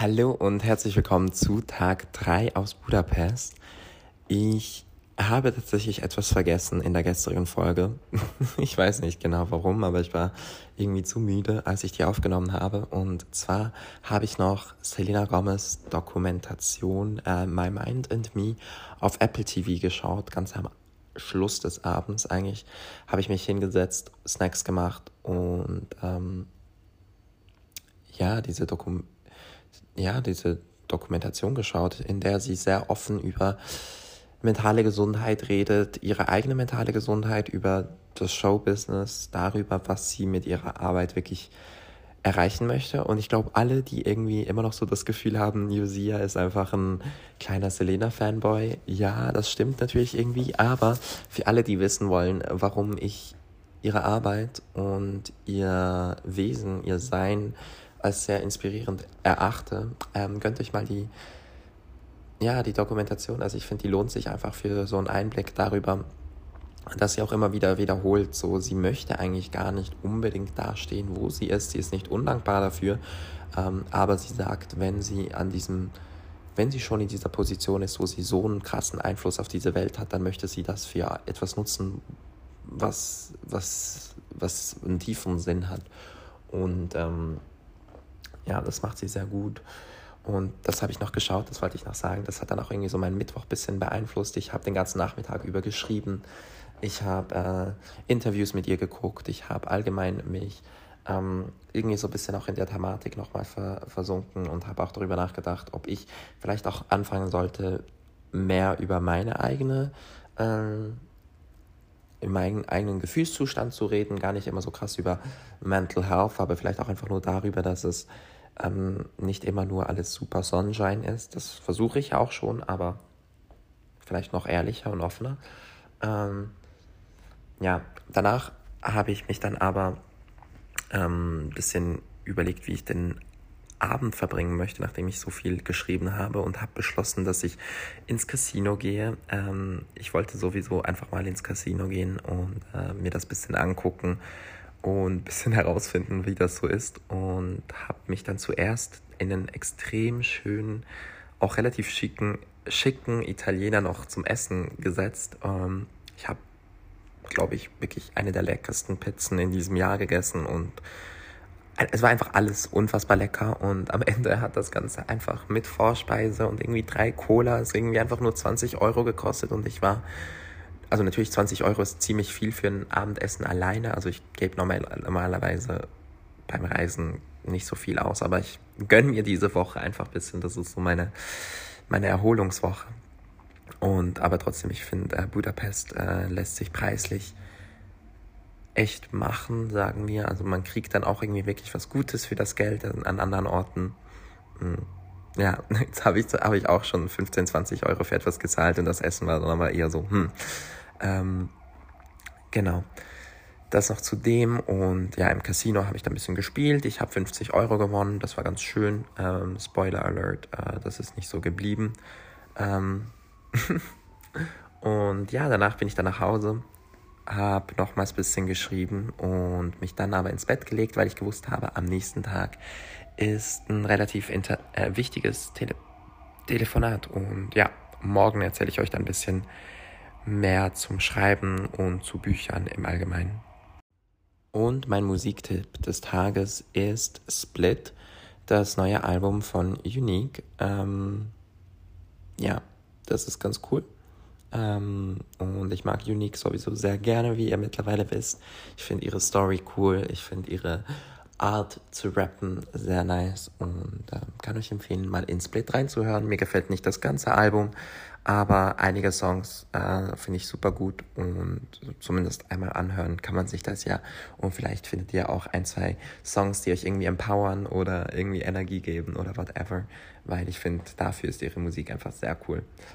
Hallo und herzlich willkommen zu Tag 3 aus Budapest. Ich habe tatsächlich etwas vergessen in der gestrigen Folge. Ich weiß nicht genau warum, aber ich war irgendwie zu müde, als ich die aufgenommen habe. Und zwar habe ich noch Selena Gomez Dokumentation äh, My Mind and Me auf Apple TV geschaut, ganz am Schluss des Abends eigentlich. Habe ich mich hingesetzt, Snacks gemacht und ähm, ja, diese Dokumentation ja, diese Dokumentation geschaut, in der sie sehr offen über mentale Gesundheit redet, ihre eigene mentale Gesundheit, über das Showbusiness, darüber, was sie mit ihrer Arbeit wirklich erreichen möchte. Und ich glaube, alle, die irgendwie immer noch so das Gefühl haben, Yusia ist einfach ein kleiner Selena-Fanboy, ja, das stimmt natürlich irgendwie, aber für alle, die wissen wollen, warum ich ihre Arbeit und ihr Wesen, ihr Sein als sehr inspirierend erachte, ähm, gönnt euch mal die, ja, die Dokumentation. Also ich finde, die lohnt sich einfach für so einen Einblick darüber, dass sie auch immer wieder wiederholt, so sie möchte eigentlich gar nicht unbedingt dastehen, wo sie ist. Sie ist nicht undankbar dafür, ähm, aber sie sagt, wenn sie an diesem, wenn sie schon in dieser Position ist, wo sie so einen krassen Einfluss auf diese Welt hat, dann möchte sie das für etwas nutzen, was, was, was einen tiefen Sinn hat. Und ähm, ja, das macht sie sehr gut. Und das habe ich noch geschaut, das wollte ich noch sagen. Das hat dann auch irgendwie so meinen Mittwoch ein bisschen beeinflusst. Ich habe den ganzen Nachmittag über geschrieben. Ich habe äh, Interviews mit ihr geguckt. Ich habe allgemein mich ähm, irgendwie so ein bisschen auch in der Thematik nochmal ver versunken und habe auch darüber nachgedacht, ob ich vielleicht auch anfangen sollte, mehr über meine eigene, äh, in meinen eigenen Gefühlszustand zu reden. Gar nicht immer so krass über Mental Health, aber vielleicht auch einfach nur darüber, dass es ähm, nicht immer nur alles super Sonnenschein ist. Das versuche ich auch schon, aber vielleicht noch ehrlicher und offener. Ähm, ja, danach habe ich mich dann aber ähm, ein bisschen überlegt, wie ich den Abend verbringen möchte, nachdem ich so viel geschrieben habe und habe beschlossen, dass ich ins Casino gehe. Ähm, ich wollte sowieso einfach mal ins Casino gehen und äh, mir das bisschen angucken und ein bisschen herausfinden, wie das so ist. Und habe mich dann zuerst in einen extrem schönen, auch relativ schicken, schicken Italiener noch zum Essen gesetzt. Ähm, ich habe, glaube ich, wirklich eine der leckersten Pizzen in diesem Jahr gegessen und es war einfach alles unfassbar lecker und am Ende hat das Ganze einfach mit Vorspeise und irgendwie drei Colas irgendwie einfach nur 20 Euro gekostet und ich war also natürlich 20 Euro ist ziemlich viel für ein Abendessen alleine. Also ich gebe normal, normalerweise beim Reisen nicht so viel aus, aber ich gönne mir diese Woche einfach ein bisschen. Das ist so meine, meine Erholungswoche. Und aber trotzdem, ich finde, äh, Budapest äh, lässt sich preislich echt machen, sagen wir. Also man kriegt dann auch irgendwie wirklich was Gutes für das Geld an, an anderen Orten. Hm. Ja, jetzt habe ich, hab ich auch schon 15, 20 Euro für etwas gezahlt und das Essen war dann aber eher so, hm, ähm, genau. Das noch zu dem und ja, im Casino habe ich da ein bisschen gespielt. Ich habe 50 Euro gewonnen, das war ganz schön. Ähm, Spoiler Alert, äh, das ist nicht so geblieben. Ähm und ja, danach bin ich dann nach Hause, habe nochmals ein bisschen geschrieben und mich dann aber ins Bett gelegt, weil ich gewusst habe, am nächsten Tag ist ein relativ äh, wichtiges Tele Telefonat. Und ja, morgen erzähle ich euch dann ein bisschen mehr zum Schreiben und zu Büchern im Allgemeinen. Und mein Musiktipp des Tages ist Split, das neue Album von Unique. Ähm, ja, das ist ganz cool. Ähm, und ich mag Unique sowieso sehr gerne, wie ihr mittlerweile wisst. Ich finde ihre Story cool. Ich finde ihre Art zu rappen sehr nice und äh, kann euch empfehlen, mal in Split reinzuhören. Mir gefällt nicht das ganze Album, aber einige Songs äh, finde ich super gut und zumindest einmal anhören kann man sich das ja. Und vielleicht findet ihr auch ein, zwei Songs, die euch irgendwie empowern oder irgendwie Energie geben oder whatever, weil ich finde, dafür ist ihre Musik einfach sehr cool.